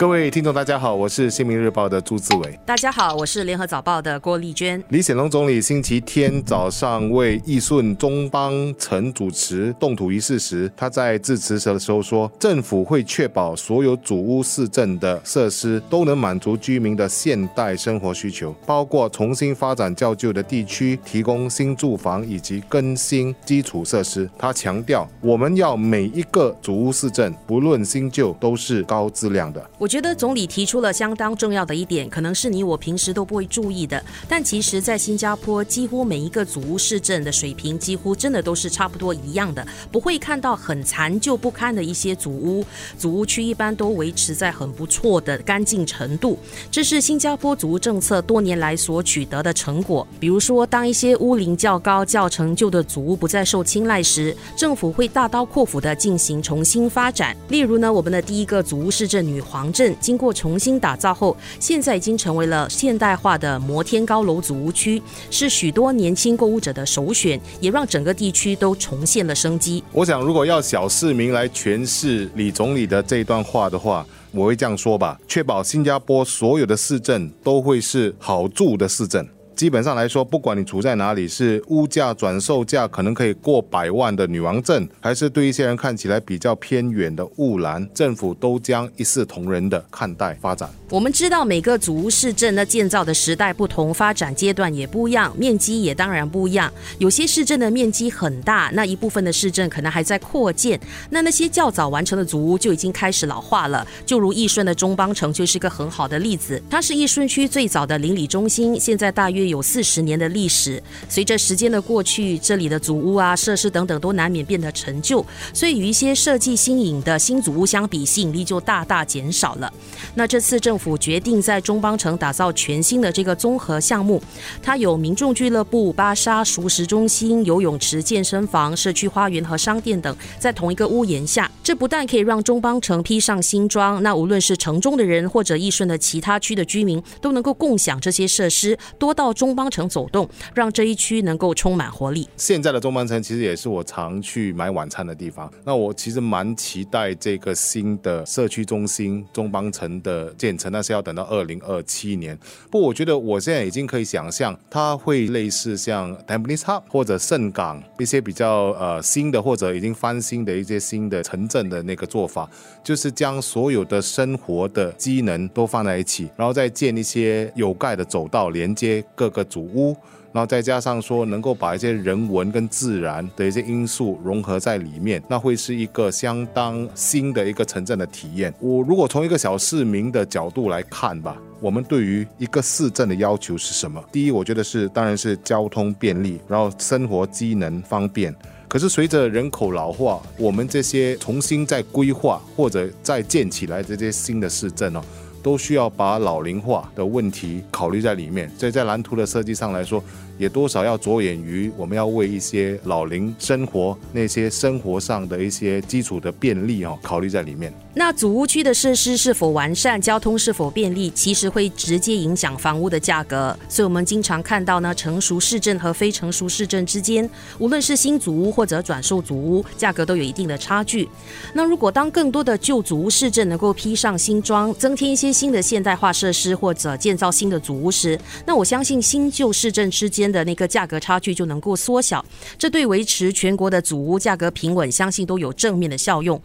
各位听众，大家好，我是《新民日报》的朱自伟。大家好，我是《联合早报》的郭丽娟。李显龙总理星期天早上为义顺中邦城主持动土仪式时，他在致辞时的时候说，政府会确保所有主屋市政的设施都能满足居民的现代生活需求，包括重新发展较旧的地区，提供新住房以及更新基础设施。他强调，我们要每一个主屋市政，不论新旧，都是高质量的。我觉得总理提出了相当重要的一点，可能是你我平时都不会注意的。但其实，在新加坡，几乎每一个祖屋市镇的水平，几乎真的都是差不多一样的，不会看到很残旧不堪的一些祖屋。祖屋区一般都维持在很不错的干净程度，这是新加坡祖屋政策多年来所取得的成果。比如说，当一些屋龄较高、较陈旧的祖屋不再受青睐时，政府会大刀阔斧地进行重新发展。例如呢，我们的第一个祖屋市镇女皇。镇经过重新打造后，现在已经成为了现代化的摩天高楼组屋区，是许多年轻购物者的首选，也让整个地区都重现了生机。我想，如果要小市民来诠释李总理的这段话的话，我会这样说吧：确保新加坡所有的市镇都会是好住的市镇。基本上来说，不管你处在哪里，是物价转售价可能可以过百万的女王镇，还是对一些人看起来比较偏远的雾兰，政府都将一视同仁的看待发展。我们知道每个祖屋市镇的建造的时代不同，发展阶段也不一样，面积也当然不一样。有些市镇的面积很大，那一部分的市镇可能还在扩建，那那些较早完成的祖屋就已经开始老化了。就如义顺的中邦城就是一个很好的例子，它是义顺区最早的邻里中心，现在大约。有四十年的历史，随着时间的过去，这里的祖屋啊、设施等等都难免变得陈旧，所以与一些设计新颖的新祖屋相比，吸引力就大大减少了。那这次政府决定在中邦城打造全新的这个综合项目，它有民众俱乐部、巴沙熟食中心、游泳池、健身房、社区花园和商店等，在同一个屋檐下。这不但可以让中邦城披上新装，那无论是城中的人或者义顺的其他区的居民，都能够共享这些设施，多到。中邦城走动，让这一区能够充满活力。现在的中邦城其实也是我常去买晚餐的地方。那我其实蛮期待这个新的社区中心中邦城的建成，那是要等到二零二七年。不，我觉得我现在已经可以想象，它会类似像 Tampines Hub 或者盛港一些比较呃新的或者已经翻新的一些新的城镇的那个做法，就是将所有的生活的机能都放在一起，然后再建一些有盖的走道连接各。个主屋，然后再加上说能够把一些人文跟自然的一些因素融合在里面，那会是一个相当新的一个城镇的体验。我如果从一个小市民的角度来看吧，我们对于一个市镇的要求是什么？第一，我觉得是当然是交通便利，然后生活机能方便。可是随着人口老化，我们这些重新再规划或者再建起来这些新的市镇哦。都需要把老龄化的问题考虑在里面，所以在蓝图的设计上来说。也多少要着眼于我们要为一些老龄生活那些生活上的一些基础的便利哦考虑在里面。那祖屋区的设施是否完善，交通是否便利，其实会直接影响房屋的价格。所以，我们经常看到呢，成熟市镇和非成熟市镇之间，无论是新祖屋或者转售祖屋，价格都有一定的差距。那如果当更多的旧祖屋市镇能够披上新装，增添一些新的现代化设施或者建造新的祖屋时，那我相信新旧市镇之间。的那个价格差距就能够缩小，这对维持全国的祖屋价格平稳，相信都有正面的效用。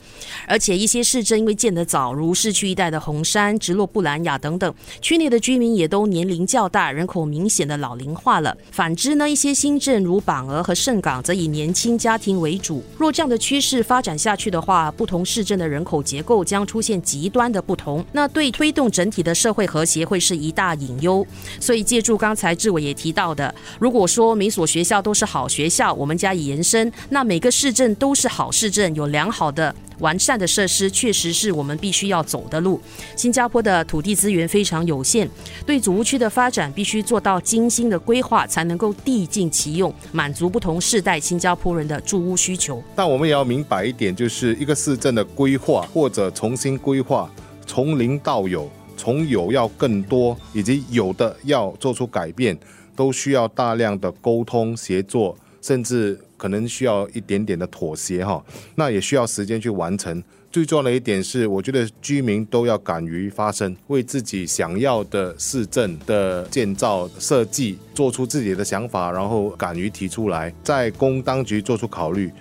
而且一些市镇因为建得早，如市区一带的红山、直落布兰雅等等，区内的居民也都年龄较大，人口明显的老龄化了。反之呢，一些新镇如榜鹅和盛港，则以年轻家庭为主。若这样的趋势发展下去的话，不同市镇的人口结构将出现极端的不同，那对推动整体的社会和谐会是一大隐忧。所以借助刚才志伟也提到的。如果说每所学校都是好学校，我们加以延伸，那每个市镇都是好市镇，有良好的、完善的设施，确实是我们必须要走的路。新加坡的土地资源非常有限，对祖屋区的发展必须做到精心的规划，才能够地尽其用，满足不同世代新加坡人的住屋需求。但我们也要明白一点，就是一个市镇的规划或者重新规划，从零到有，从有要更多，以及有的要做出改变。都需要大量的沟通协作。甚至可能需要一点点的妥协哈。那也需要时间去完成。最重要的一点是，我觉得居民都要敢于发声，为自己想要的市政的建造设计做出自己的想法，然后敢于提出来，在公当局做出考虑。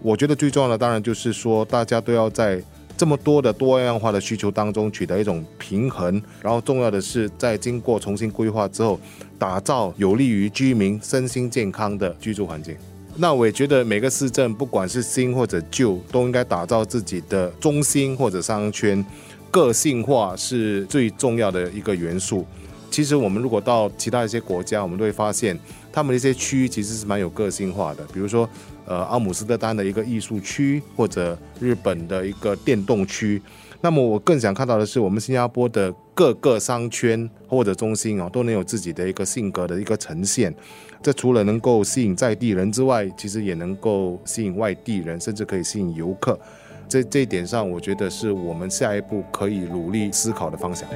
我觉得最重要的当然就是说，大家都要在这么多的多样化的需求当中取得一种平衡，然后重要的是在经过重新规划之后，打造有利于居民身心健康的居住环境。那我也觉得每个市政，不管是新或者旧，都应该打造自己的中心或者商圈，个性化是最重要的一个元素。其实我们如果到其他一些国家，我们都会发现，他们的一些区域其实是蛮有个性化的。比如说，呃，阿姆斯特丹的一个艺术区，或者日本的一个电动区。那么我更想看到的是，我们新加坡的各个商圈或者中心啊，都能有自己的一个性格的一个呈现。这除了能够吸引在地人之外，其实也能够吸引外地人，甚至可以吸引游客。这这一点上，我觉得是我们下一步可以努力思考的方向。